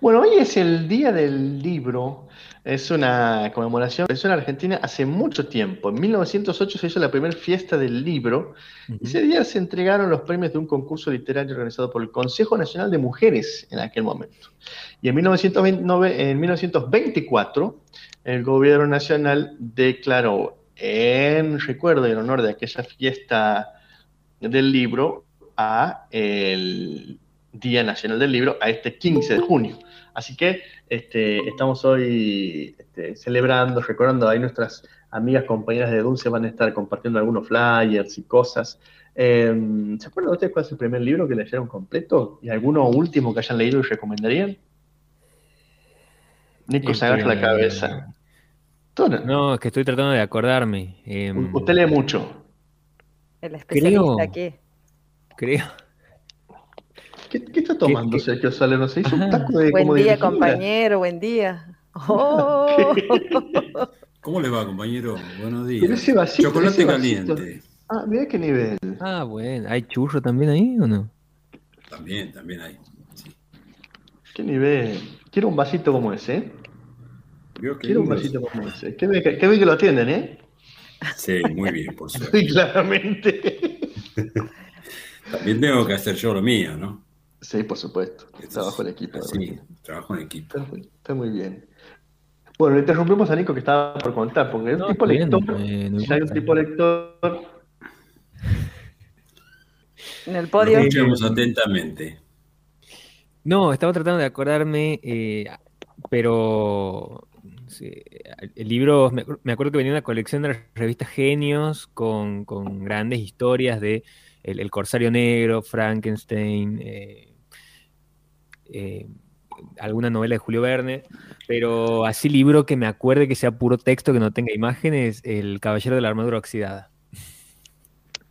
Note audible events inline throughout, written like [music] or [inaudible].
Bueno, hoy es el Día del Libro. Es una conmemoración. Empezó en Argentina hace mucho tiempo. En 1908 se hizo la primera fiesta del libro. Y ese día se entregaron los premios de un concurso literario organizado por el Consejo Nacional de Mujeres en aquel momento. Y en, 1929, en 1924 el gobierno nacional declaró en recuerdo y en honor de aquella fiesta del libro a el Día Nacional del Libro, a este 15 de junio. Así que este, estamos hoy este, celebrando, recordando, ahí nuestras amigas, compañeras de Dulce van a estar compartiendo algunos flyers y cosas. Em, ¿Se acuerdan ustedes cuál es el primer libro que leyeron completo? ¿Y alguno último que hayan leído y recomendarían? Nico se agarra la cabeza. No, es que estoy tratando de acordarme. Em, usted lee mucho. El especialista qué? Creo. ¿Qué, está tomando Sergio Sale? No sé, hizo un taco de Buen día, compañero, buen día. [laughs] Oh. ¿Cómo le va, compañero? Buenos días. Chocolate caliente. Ah, mira qué nivel. Ah, bueno. ¿Hay churro también ahí o no? También, también hay. Qué nivel. Quiero un vasito como ese, ¿eh? Quiero un vasito como ese. Qué bien, que lo atienden, ¿eh? Sí, muy bien, por [laughs] suerte. Sí, claramente. [laughs] También tengo que hacer yo lo mío, ¿no? Sí, por supuesto. Trabajo en equipo. Sí, trabajo en equipo. Está muy, bien. Bueno, le interrumpimos a Nico que estaba por contar, porque es un tipo lector. hay un tipo lector. En el podio. Escuchamos atentamente. No, estaba tratando de acordarme, eh, pero el libro, me, acuerdo que venía una colección de revistas Genios con, con grandes historias de el, Corsario Negro, Frankenstein, eh, eh, alguna novela de Julio Verne, pero así libro que me acuerde que sea puro texto, que no tenga imágenes, El Caballero de la Armadura Oxidada.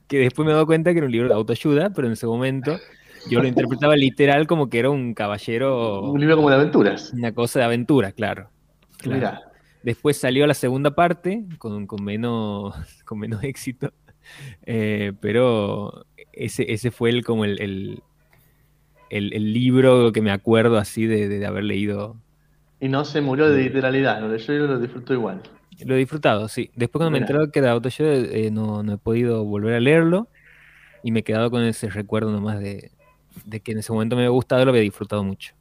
Que después me he dado cuenta que era un libro de autoayuda, pero en ese momento yo lo interpretaba literal como que era un caballero. Un libro como de aventuras. Una cosa de aventura, claro. Después salió la segunda parte con, menos, con menos [laughs] éxito. Eh, pero ese, ese fue el, como el, el, libro que me acuerdo así de, haber leído. Y no se murió de literalidad, lo yo lo disfruto igual. Lo he disfrutado, sí. Después cuando me enteré que era auto eh, no, no, he podido volver a leerlo y me he quedado con ese recuerdo nomás de, de que en ese momento me había gustado y lo había disfrutado mucho.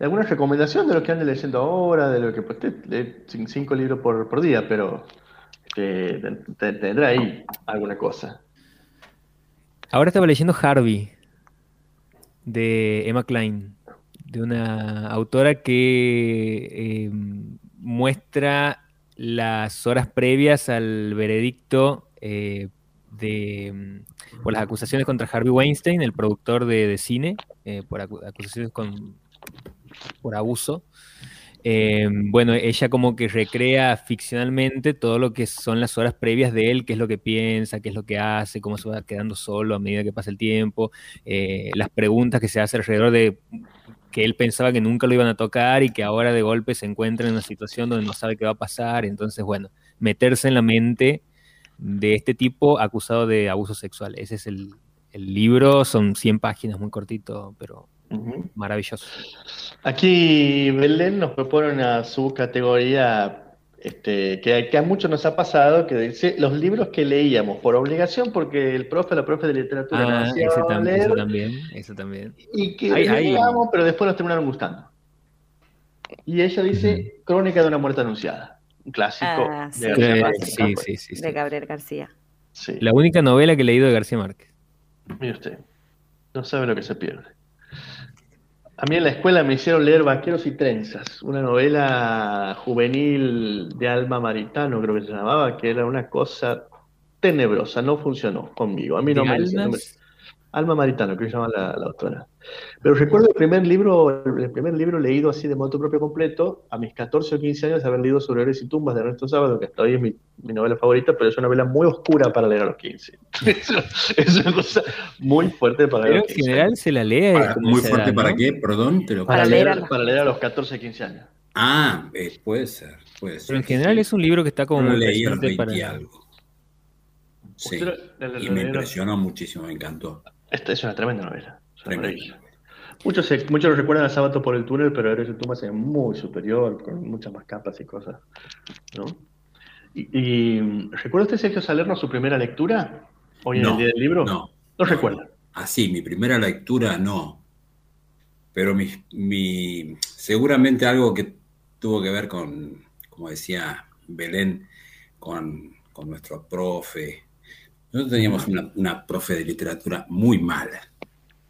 ¿Alguna recomendación de lo que ande leyendo ahora? De lo que pues, lee cinco libros por, por día, pero tendrá ahí alguna cosa. Ahora estaba leyendo Harvey, de Emma Klein, de una autora que em, muestra las horas previas al veredicto eh, de, em, por las acusaciones contra Harvey Weinstein, el productor de, cine, eh, por acusaciones con, por abuso. Eh, bueno, ella como que recrea ficcionalmente todo lo que son las horas previas de él, qué es lo que piensa, qué es lo que hace, cómo se va quedando solo a medida que pasa el tiempo, eh, las preguntas que se hace alrededor de que él pensaba que nunca lo iban a tocar y que ahora de golpe se encuentra en una situación donde no sabe qué va a pasar. Entonces, bueno, meterse en la mente de este tipo acusado de abuso sexual. Ese es el, el libro, son 100 páginas, muy cortito, pero Maravilloso. Aquí Belén nos propone una subcategoría este, que, a muchos nos ha pasado, que dice los libros que leíamos por obligación, porque el profe, la profe de literatura ah, ese, eso también, eso también. Y que leíamos, pero después nos terminaron gustando. Y ella dice Crónica de una muerte anunciada, un clásico ah, de, de Gabriel García. La única novela que he leído de García Márquez. Mire usted, no sabe lo que se pierde. A mí en la escuela me hicieron leer Vaqueros y Trenzas, una novela juvenil de Alma Maritano, creo que se llamaba, que era una cosa tenebrosa, no funcionó conmigo. A mí no me, Alma Maritano, que se llama la, la, autora. Pero recuerdo el primer libro, el primer libro leído así de modo propio completo, a mis 14 o 15 años, haber leído sobre héroes y tumbas de Ernesto Sábado, que hasta hoy es mi, novela favorita, pero es una novela muy oscura para leer a los 15. [laughs] es una cosa muy fuerte para leer a los 15. en general se la lee. ¿Muy fuerte para qué? Perdón. para, leer, para leer a los 14 o 15 años. Ah, eh, puede ser, puede ser. Pero en general es un libro que está como... No leí para... algo. Sí, y me impresionó muchísimo, me encantó. Esta es una tremenda novela. Muchos, se- muchos lo recuerdan a Sábado por el túnel, pero Héroes de Tumbas es muy superior, con muchas más capas y cosas. ¿no? Y, y, ¿Recuerda usted, Sergio Salerno, su primera lectura? Hoy en No, el día del libro. No. ¿No recuerda? Así, mi primera lectura no. Pero mi, mi- seguramente algo que tuvo que ver con, como decía Belén, con, con nuestro profe. Nosotros teníamos una, una profe de literatura muy mala.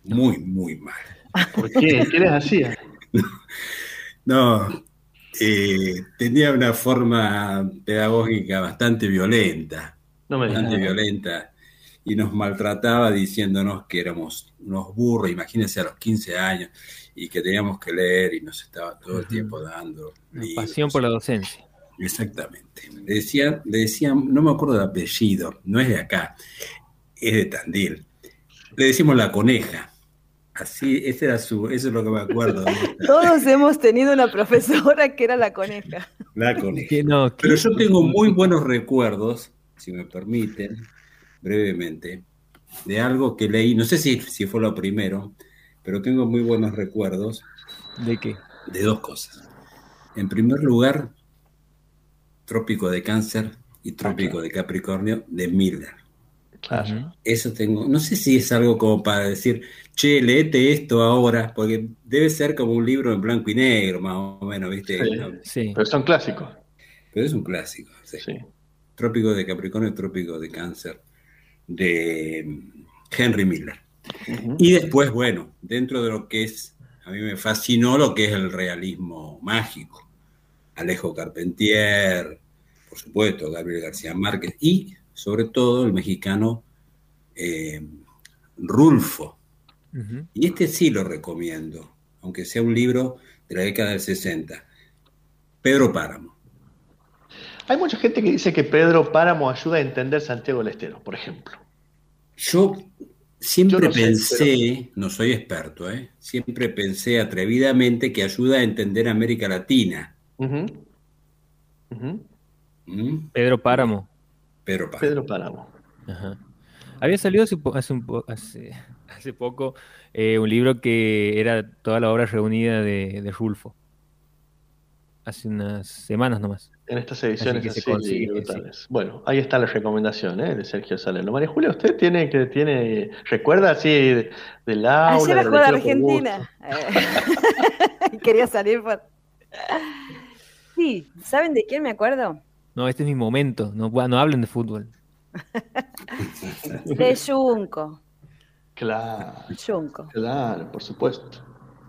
Muy, muy mala. ¿Por qué? ¿Qué les hacía? [laughs] No, eh, tenía una forma pedagógica bastante violenta. No me bastante violenta y nos maltrataba diciéndonos que éramos unos burros, imagínense a los 15 años, y que teníamos que leer y nos estaba todo el tiempo dando. Libros. pasión por la docencia. Exactamente. Le decía, le decían, no me acuerdo de apellido, no es de acá, es de Tandil. Le decimos la coneja. Así, ese era su, eso es lo que me acuerdo. [laughs] Todos hemos tenido una profesora que era la coneja. La coneja. Que no, que- Pero yo tengo muy buenos recuerdos, si me permiten, brevemente, de algo que leí, no sé si, si fue lo primero, pero tengo muy buenos recuerdos ¿De qué? de dos cosas. En primer lugar, Trópico de Cáncer y Trópico de Capricornio de Miller. Claro. Eso tengo, no sé si es algo como para decir, che, leete esto ahora, porque debe ser como un libro en blanco y negro, más o menos, ¿viste? Sí. No, Sí. Pero son clásicos. Pero es un clásico. sí. Sí. Trópico de Capricornio, Trópico de Cáncer, de mm, Henry Miller. Y después, bueno, dentro de lo que es, a mí me fascinó lo que es el realismo mágico. Alejo Carpentier, por supuesto, Gabriel García Márquez y sobre todo el mexicano eh, Rulfo. Y este sí lo recomiendo, aunque sea un libro de la década del 60. Pedro Páramo. Hay mucha gente que dice que Pedro Páramo ayuda a entender Santiago del Estero, por ejemplo. Yo siempre Yo no sé, pensé, no soy experto, ¿eh? siempre pensé atrevidamente que ayuda a entender América Latina. Ujú. Ujú. ¿Mm? Pedro Páramo. Pedro Páramo. Pedro Páramo. Ajá. Había salido hace, hace, un po- hace, [laughs] hace poco eh, un libro que era toda la obra reunida de, de Rulfo. Hace unas semanas nomás. En estas ediciones que se así, consigue, brutales. Bueno, ahí está la recomendación ¿eh? de Sergio Salerno. María Julia, ¿usted tiene que tiene recuerda así de- del aula? Ayer de la? Argentina. [laughs] Quería salir por... Sí, ¿saben de quién me acuerdo? No, este es mi momento. No, no hablen de fútbol. De Junco. Claro, Junco. claro, por supuesto.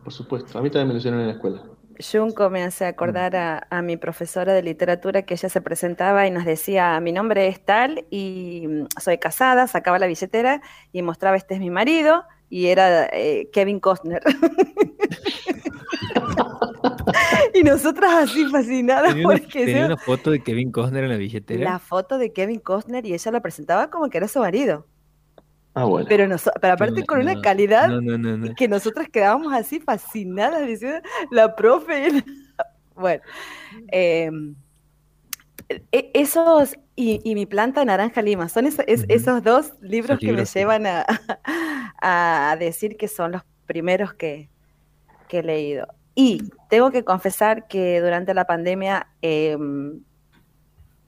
Por supuesto. A mí también me lo hicieron en la escuela. Junco me hace acordar a, a mi profesora de literatura que ella se presentaba y nos decía, mi nombre es tal y mm, soy casada, sacaba la billetera y mostraba, este es mi marido, y era eh, Kevin Costner. [laughs] nosotras así fascinadas Tenía una, porque tenía una foto de Kevin Costner en la billetera. la foto de Kevin Costner y ella la presentaba como que era su marido. Ah, bueno. Pero, noso- pero aparte No, con una calidad No, no, no, no. que nosotras quedábamos así fascinadas diciendo, la profe. y la-". [laughs] Bueno, eh, e- esos y, y mi planta naranja lima, son es- es- Ujú. esos dos libros Esos que me libros, llevan a, [laughs] a decir que son los primeros que, que he leído. Y tengo que confesar que durante la pandemia em,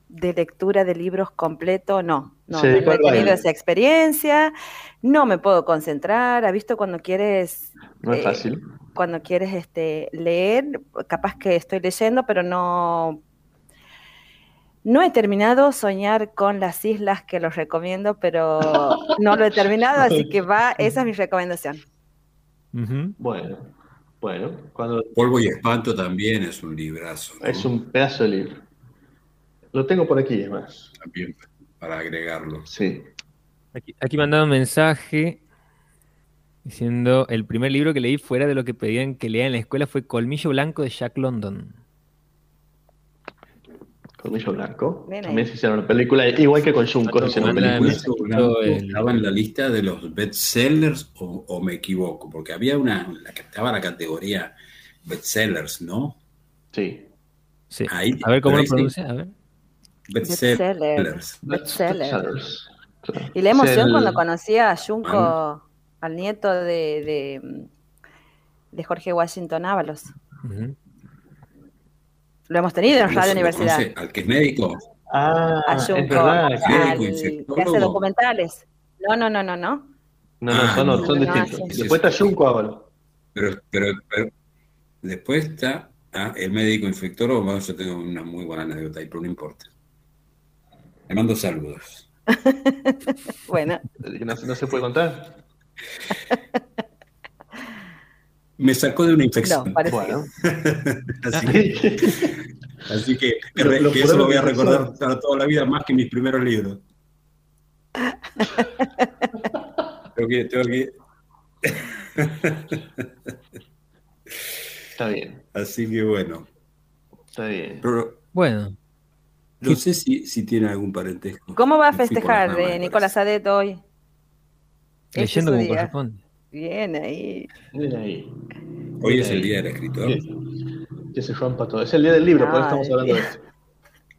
de lectura de libros completo, no, no, he tenido esa experiencia, no me puedo concentrar, ¿has visto cuando quieres No es eh, fácil. cuando quieres este, leer, capaz que estoy leyendo, pero no, no he terminado Soñar con las islas, que los recomiendo, pero no lo he terminado, así que va, esa es mi recomendación. Bueno, bueno. Cuando Polvo y Espanto también es un librazo. ¿no? es un pedazo de libro. Lo tengo por aquí, además. También para agregarlo. Sí. Aquí, aquí mandaron un mensaje diciendo el primer libro que leí fuera de lo que pedían que lea en la escuela fue Colmillo Blanco de Jack London. Colmillo Blanco. Bien ahí. También se hicieron una película, igual que con Junco, se hicieron. Colmillo Blanco el- estaba en la lista de los bestsellers o, o me equivoco, porque había una, la que estaba la categoría bestsellers, ¿no? Sí. Sí. Ahí- A ver cómo lo ahí sí. pronuncia, a ver. Bestsellers. Bestsellers. Y la emoción cuando conocí a Junco, al nieto de, de, de Jorge Washington Ábalos. Lo hemos tenido en Radio Universidad. al que es médico. Ah, es verdad. que hace documentales. No, no, no, no, no. No, no, son, no, son distintos. después está Junco Ábalos. Pero, pero, pero, después está ah, el médico infectólogo. Yo tengo una muy buena anécdota ahí, pero no importa. Le mando saludos. [laughs] bueno. No, no se puede contar. [laughs] Me sacó de una infección. No, bueno. [laughs] así [laughs] que, así que, eso lo voy a recordar para toda la vida más que mis primeros libros. [laughs] tengo que, tengo que... Está bien. Así que bueno. Está bien. Pero, bueno. No sé si, si tiene algún parentesco. ¿Cómo va a festejar de Nicolás Adet hoy? Leyendo como corresponde. Bien ahí. Bien ahí. Hoy es el día del escritor. Que se rompa todo. Es el día del libro, por eso estamos hablando de esto. [laughs]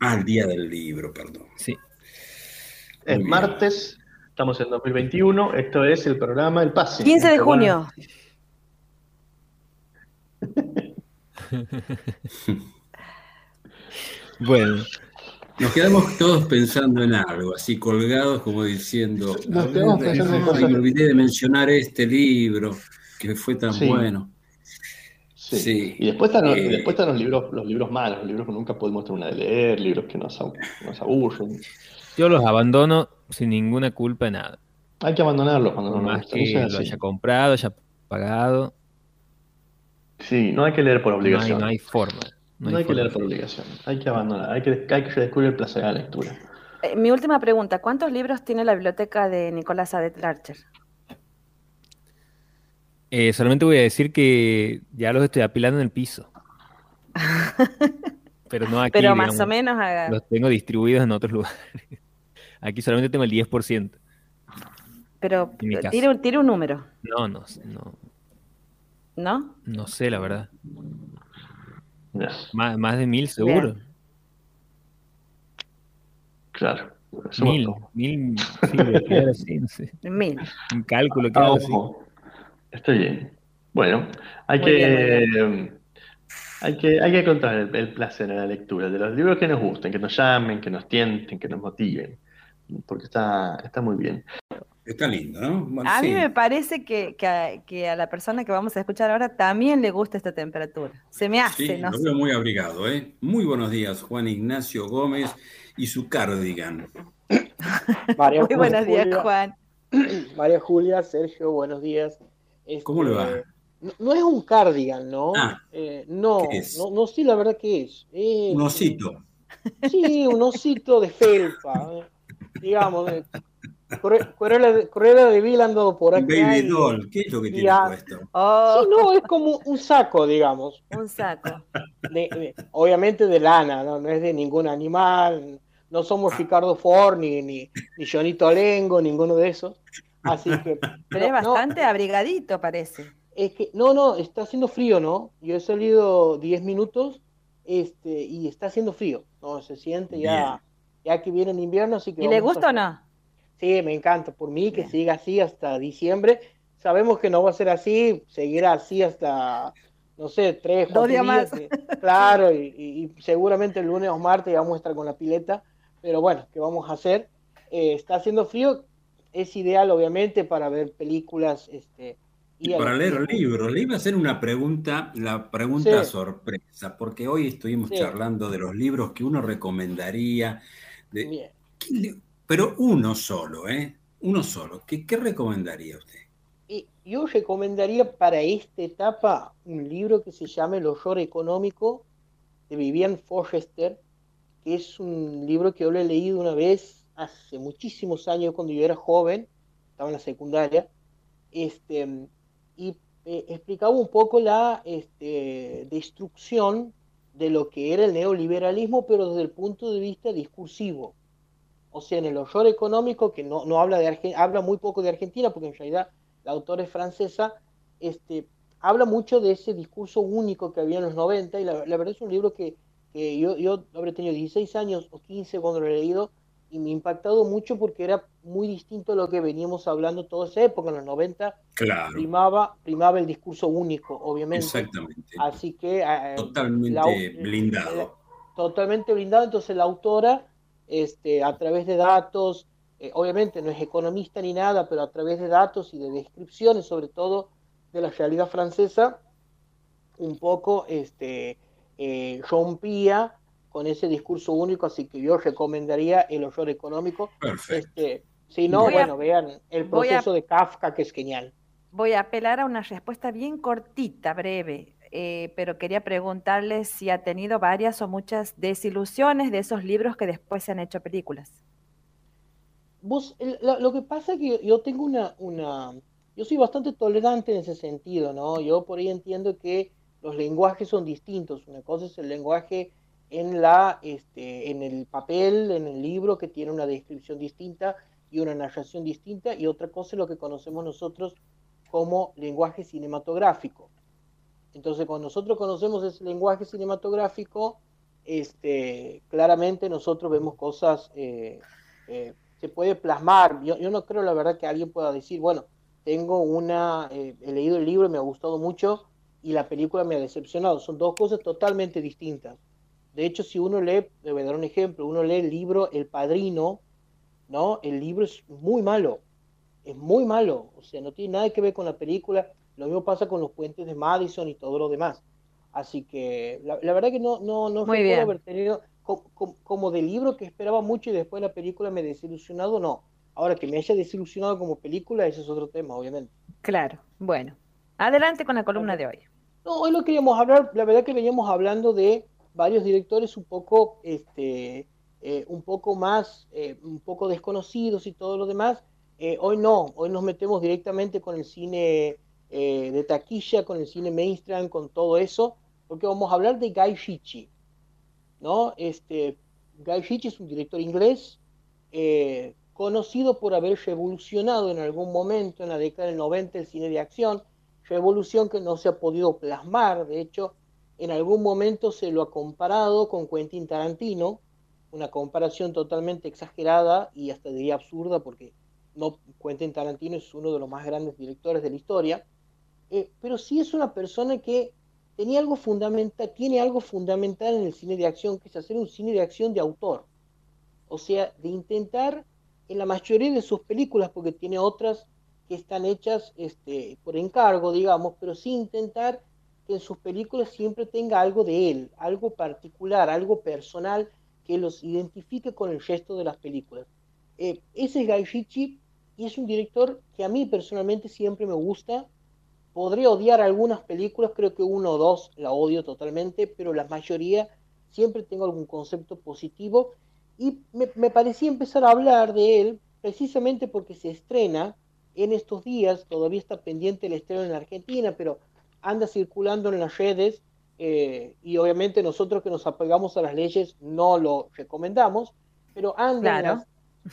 Ah, el día del libro, perdón. Sí. Es martes, estamos en 2021. Esto es el programa El Pase. 15 de junio. [laughs] [laughs] bueno. Nos quedamos todos pensando en algo, así colgados como diciendo, me olvidé de mencionar este libro que fue tan bueno. Sí. Y después están, eh, después están los libros, los libros malos, los libros que nunca podemos terminar de leer, libros que nos, nos aburren. Yo los abandono sin ninguna culpa de nada. Hay que abandonarlos cuando no Más que lo haya comprado, haya pagado. Sí, no hay que leer por obligación. no hay forma. No, hay, que leer por obligación, hay que abandonar, hay que, hay que descubrir el placer de la lectura. Eh, mi última pregunta, ¿cuántos libros tiene la biblioteca de Nicolás Adet Larcher? Eh, solamente voy a decir que ya los estoy apilando en el piso. [laughs] Pero no aquí. Pero más o menos. Los tengo distribuidos en otros lugares. [laughs] Aquí solamente tengo el 10%. Pero tire, tire, un número. No, no, no. ¿No? No sé, la verdad. Más, de mil seguro. Claro. Mil, mil, sí, [laughs] Mil. Un cálculo que ah, así. Estoy bien. Bueno, hay que, hay que hay que encontrar el, placer en la lectura de los libros que nos gusten, que nos llamen, que nos tienten, que nos motiven, porque está, está muy bien. Está lindo, ¿no? a mí me parece que, a, la persona que vamos a escuchar ahora también le gusta esta temperatura. Se me hace, sí, Lo veo muy abrigado, ¿eh? Muy buenos días, Juan Ignacio Gómez y su cardigan. [laughs] muy buenos días, Juan. [clears throat] María Julia, Sergio, buenos días. ¿Cómo le va? Este, no, es un cardigan, ¿no? Ah, eh, no, no, no, sí, la verdad que es. un osito. Sí, un osito de felpa, ¿eh? digamos. Cruella de, Vil ando por aquí. Baby doll, ¿qué es lo que tiene puesto? Oh. Sí, no, es como un saco, digamos. Un saco. obviamente de lana, ¿no? no es de ningún animal. No somos Ricardo Ford, ni, ni, ni Jonito Lengo, ninguno de esos. Así que. Pero es bastante abrigadito, parece. Es que, no, no, está haciendo frío, ¿no? Yo he salido 10 minutos este, y está haciendo frío. No, se siente ya, ya que viene el invierno, así que. ¿Y le gusta o no? Sí, me encanta. Por mí que siga así hasta diciembre. Sabemos que no va a ser así, seguirá así hasta, no sé, tres, Dos días más. claro, y, seguramente el lunes o martes vamos a estar con la pileta. Pero bueno, ¿qué vamos a hacer? Eh, está haciendo frío, es ideal obviamente para ver películas. Este, y, para leer libros. Le iba a hacer una pregunta, la pregunta sorpresa, porque hoy estuvimos charlando de los libros que uno recomendaría. De, pero uno solo, ¿eh? Uno solo. ¿Qué, qué recomendaría usted? yo recomendaría para esta etapa un libro que se llama El horror económico de Vivian Forrester, que es un libro que yo lo he leído una vez hace muchísimos años cuando yo era joven, estaba en la secundaria, este, y eh, explicaba un poco la este, destrucción de lo que era el neoliberalismo, pero desde el punto de vista discursivo o sea, en el horror económico, que no, no habla de Argentina, habla muy poco de Argentina, porque en realidad la autora es francesa, este, habla mucho de ese discurso único que había en los 90, y la, verdad es un libro que, yo, yo habré tenido 16 años o 15 cuando lo he leído, y me ha impactado mucho porque era muy distinto a lo que veníamos hablando toda esa época, en los 90 claro. primaba, primaba el discurso único, obviamente. Exactamente. Así que... Eh, totalmente blindado. totalmente blindado, entonces la autora, este, a través de datos, eh, obviamente no es economista ni nada, pero a través de datos y de descripciones, sobre todo de la realidad francesa, un poco este, eh, rompía con ese discurso único, así que yo recomendaría el horror económico. Este, si no, bueno, vean el proceso de Kafka, que es genial. Voy a apelar a una respuesta bien cortita, breve, eh, pero quería preguntarle si ha tenido varias o muchas desilusiones de esos libros que después se han hecho películas. Vos, lo que pasa es que yo tengo una, una, yo soy bastante tolerante en ese sentido, ¿no? Yo por ahí entiendo que los lenguajes son distintos. Una cosa es el lenguaje en, la, este, en el papel, en el libro, que tiene una descripción distinta y una narración distinta, y otra cosa es lo que conocemos nosotros como lenguaje cinematográfico. Entonces, cuando nosotros conocemos ese lenguaje cinematográfico, este, claramente nosotros vemos cosas, eh, eh, se puede plasmar. Yo, no creo, la verdad, que alguien pueda decir, bueno, tengo una, eh, he leído el libro, me ha gustado mucho y la película me ha decepcionado. Son dos cosas totalmente distintas. De hecho, si uno lee, le voy a dar un ejemplo, uno lee el libro El Padrino, ¿no? El libro es muy malo, es muy malo, o sea, no tiene nada que ver con la película, lo mismo pasa con los puentes de Madison y todo lo demás. Así que la, verdad que no, no, no recuerdo haber tenido como, de libro que esperaba mucho y después la película me ha desilusionado, no. Ahora que me haya desilusionado como película, ese es otro tema, obviamente. Claro, bueno. Adelante con la columna de hoy. No, hoy lo queríamos hablar, la verdad que veníamos hablando de varios directores un poco, este, eh, un poco más, eh, un poco desconocidos y todo lo demás. Eh, hoy no, hoy nos metemos directamente con el cine de taquilla, con el cine mainstream, con todo eso, porque vamos a hablar de Guy Ritchie, ¿no? Este, Guy Ritchie es un director inglés, conocido por haber revolucionado en algún momento en la década del 90 el cine de acción, revolución que no se ha podido plasmar, de hecho, en algún momento se lo ha comparado con Quentin Tarantino, una comparación totalmente exagerada y hasta diría absurda porque no Quentin Tarantino es uno de los más grandes directores de la historia, eh, pero sí es una persona que tenía algo fundamental, tiene algo fundamental en el cine de acción, que es hacer un cine de acción de autor. O sea, de intentar en la mayoría de sus películas, porque tiene otras que están hechas este, por encargo, digamos, pero sí intentar que en sus películas siempre tenga algo de él, algo particular, algo personal que los identifique con el resto de las películas. Eh, ese es Guy Ritchie y es un director que a mí personalmente siempre me gusta. Podría odiar algunas películas, creo que uno o dos la odio totalmente, pero la mayoría siempre tengo algún concepto positivo. Y me, me parecía empezar a hablar de él precisamente porque se estrena en estos días, todavía está pendiente el estreno en Argentina, pero anda circulando en las redes eh, y obviamente nosotros que nos apegamos a las leyes no lo recomendamos, pero anda,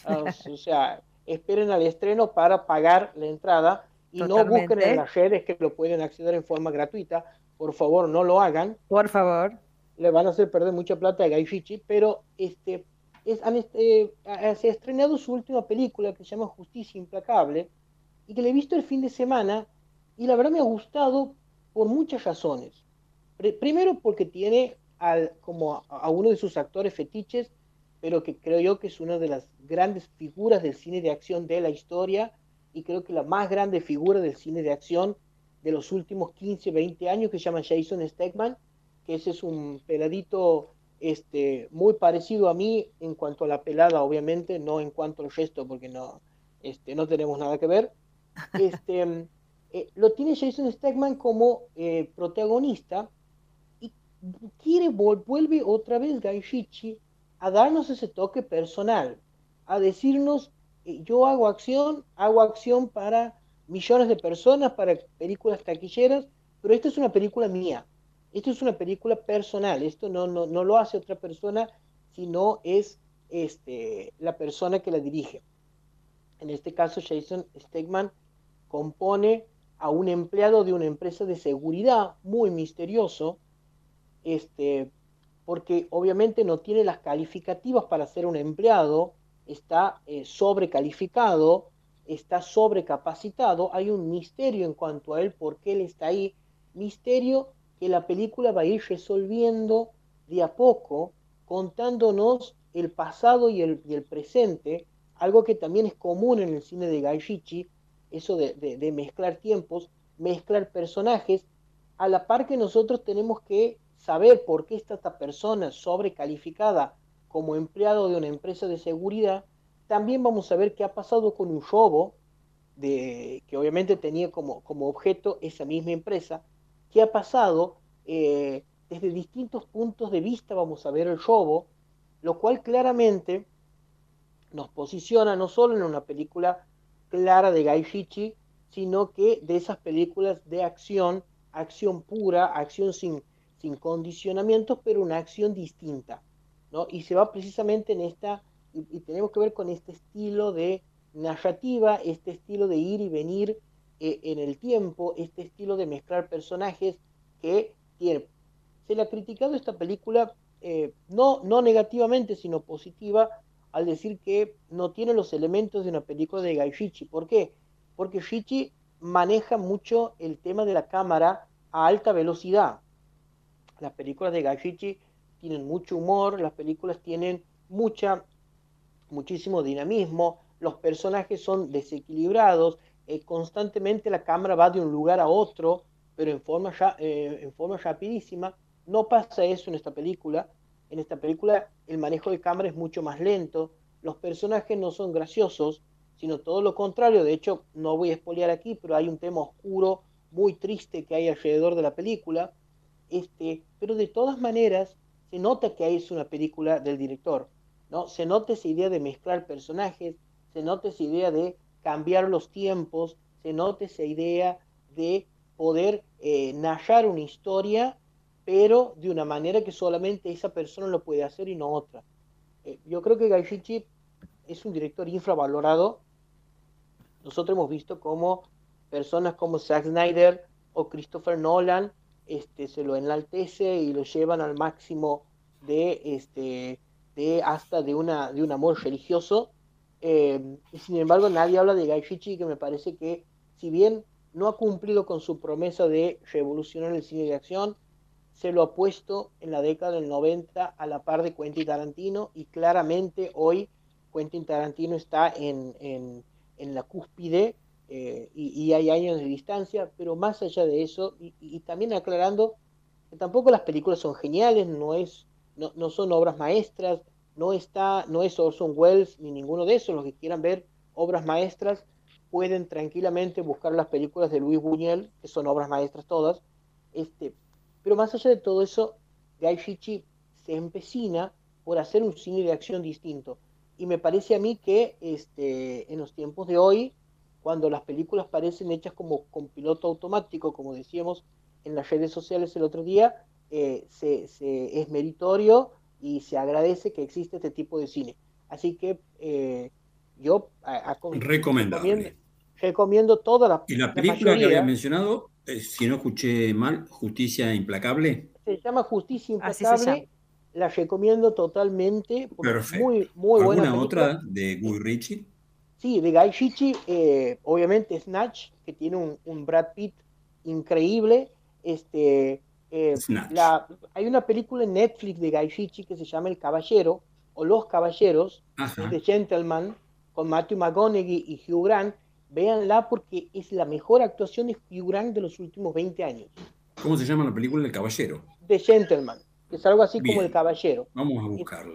ah, o sea, [laughs] esperen al estreno para pagar la entrada y no busquen en las redes que lo pueden acceder en forma gratuita. Por favor, no lo hagan. Por favor. Le van a hacer perder mucha plata a Guy Ritchie, pero este, es, han, este, se ha estrenado su última película que se llama Justicia Implacable y que le he visto el fin de semana y la verdad me ha gustado por muchas razones. primero porque tiene al, como a, uno de sus actores fetiches, pero que creo yo que es una de las grandes figuras del cine de acción de la historia y creo que la más grande figura del cine de acción de los últimos 15, 20 años que se llama Jason Stegman, que ese es un peladito este, muy parecido a mí en cuanto a la pelada, obviamente, no en cuanto al gesto, porque no, este, no tenemos nada que ver. Este, [laughs] eh, lo tiene Jason Stegman como eh, protagonista y quiere, vuelve otra vez Guy Ritchie a darnos ese toque personal, a decirnos, yo hago acción, hago acción para millones de personas, para películas taquilleras, pero esta es una película mía, esto es una película personal, esto no, no, no lo hace otra persona, sino es este, la persona que la dirige. En este caso, Jason Stegman compone a un empleado de una empresa de seguridad muy misterioso, este, porque obviamente no tiene las calificativas para ser un empleado, está eh, sobrecalificado, está sobrecapacitado, hay un misterio en cuanto a él, por qué él está ahí, misterio que la película va a ir resolviendo de a poco, contándonos el pasado y el, presente, algo que también es común en el cine de Guy eso de mezclar tiempos, mezclar personajes, a la par que nosotros tenemos que saber por qué está esta persona sobrecalificada como empleado de una empresa de seguridad, también vamos a ver qué ha pasado con un robo de, que obviamente tenía como, como objeto esa misma empresa, qué ha pasado eh, desde distintos puntos de vista, vamos a ver el robo, lo cual claramente nos posiciona no solo en una película clara de Guy Ritchie, sino que de esas películas de acción, acción pura, acción sin, sin condicionamientos, pero una acción distinta. Y se va precisamente en esta, y, tenemos que ver con este estilo de narrativa, este estilo de ir y venir eh, en el tiempo, este estilo de mezclar personajes que tiene. Se le ha criticado esta película eh, no, no negativamente, sino positiva, al decir que no tiene los elementos de una película de Guy. ¿Por qué? Porque Ritchie maneja mucho el tema de la cámara a alta velocidad. Las películas de Guy tienen mucho humor, las películas tienen mucha, muchísimo dinamismo, los personajes son desequilibrados, eh, constantemente la cámara va de un lugar a otro, pero en forma, eh, en forma rapidísima. No pasa eso en esta película. En esta película el manejo de cámara es mucho más lento, los personajes no son graciosos, sino todo lo contrario. De hecho, no voy a espolear aquí, pero hay un tema oscuro, muy triste que hay alrededor de la película. Este, pero de todas maneras, se nota que es una película del director, ¿no? Se nota esa idea de mezclar personajes, se nota esa idea de cambiar los tiempos, se nota esa idea de poder eh, narrar una historia, pero de una manera que solamente esa persona lo puede hacer y no otra. Eh, yo creo que Guy Ritchie es un director infravalorado. Nosotros hemos visto cómo personas como Zack Snyder o Christopher Nolan este, se lo enaltece y lo llevan al máximo de, este, hasta de, una, de un amor religioso. Eh, y sin embargo, nadie habla de Guy Ritchie, que me parece que, si bien no ha cumplido con su promesa de revolucionar el cine de acción, se lo ha puesto en la década del 90 a la par de Quentin Tarantino y claramente hoy Quentin Tarantino está en la cúspide eh, y, hay años de distancia, pero más allá de eso, y, también aclarando que tampoco las películas son geniales, no, es, no, no, son obras maestras, no, está, no es Orson Welles ni ninguno de esos, los que quieran ver obras maestras pueden tranquilamente buscar las películas de Luis Buñuel, que son obras maestras todas, este, pero más allá de todo eso, Guy Ritchie se empecina por hacer un cine de acción distinto. Y me parece a mí que este, en los tiempos de hoy, cuando las películas parecen hechas como con piloto automático, como decíamos en las redes sociales el otro día, eh, se, es meritorio y se agradece que existe este tipo de cine. Así que eh, yo recomiendo, recomiendo toda la Y la película que había mencionado, eh, si no escuché mal, Justicia Implacable. Se llama Justicia Implacable. La recomiendo totalmente. Muy, muy ¿Alguna otra de Guy Ritchie? Sí, de Guy Ritchie, eh, obviamente Snatch, que tiene un, Brad Pitt increíble. Este, eh, la, hay una película en Netflix de Guy Ritchie que se llama El Caballero o Los Caballeros, de Gentleman, con Matthew McConaughey y Hugh Grant. Véanla porque es la mejor actuación de Hugh Grant de los últimos 20 años. ¿Cómo se llama la película El Caballero? The Gentleman, que es algo así como El Caballero. Vamos a buscarla.